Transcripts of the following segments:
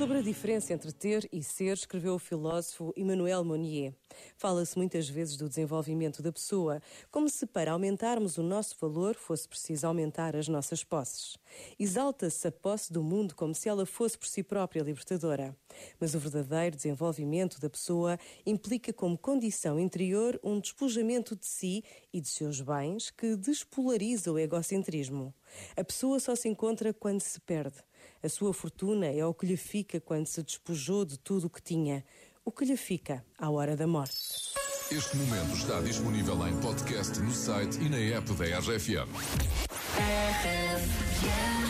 Sobre a diferença entre ter e ser, escreveu o filósofo Emmanuel Monnier. Fala-se muitas vezes do desenvolvimento da pessoa, como se para aumentarmos o nosso valor fosse preciso aumentar as nossas posses. Exalta-se a posse do mundo como se ela fosse por si própria libertadora. Mas o verdadeiro desenvolvimento da pessoa implica como condição interior um despojamento de si e de seus bens que despolariza o egocentrismo. A pessoa só se encontra quando se perde. A sua fortuna é o que lhe fica quando se despojou de tudo o que tinha, o que lhe fica à hora da morte. Este momento está disponível em podcast no site e na app da RFM. Will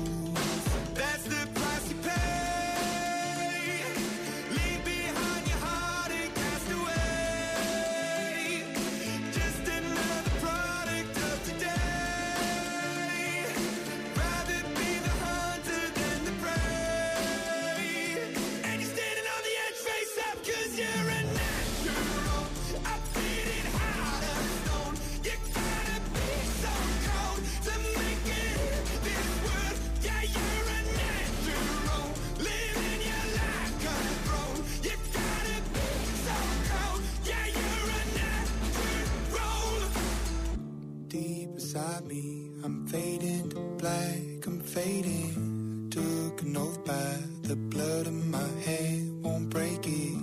Inside me. I'm fading to black, I'm fading. Took an oath by the blood in my hand, won't break it.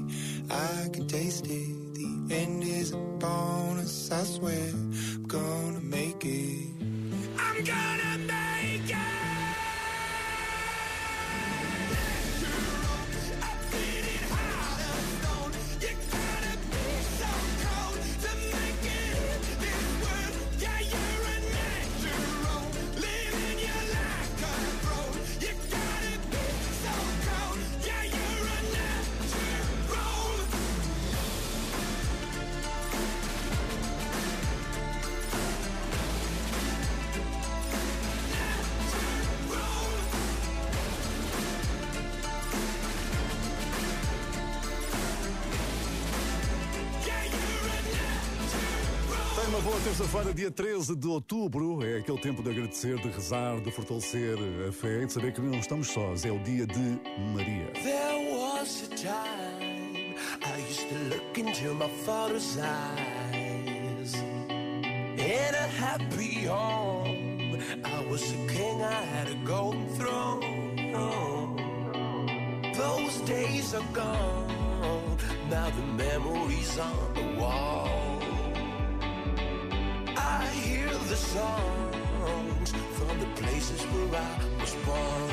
I can taste it. The end is a bonus, I swear. I'm gonna make it. Uma boa terça-feira, dia 13 de outubro. É aquele tempo de agradecer, de rezar, de fortalecer a fé e de saber que não estamos sós. É o dia de Maria. There was a time I used to look into my father's eyes. In a happy home, I was a king, I had a golden throne. Those days are gone, now the memories on the wall. I hear the songs from the places where I was born.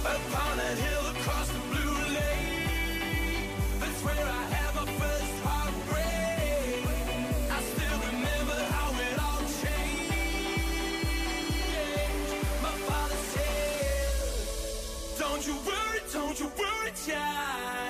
Upon that hill across the blue lake, that's where I had my first heartbreak. I still remember how it all changed. My father said, Don't you worry, don't you worry, child.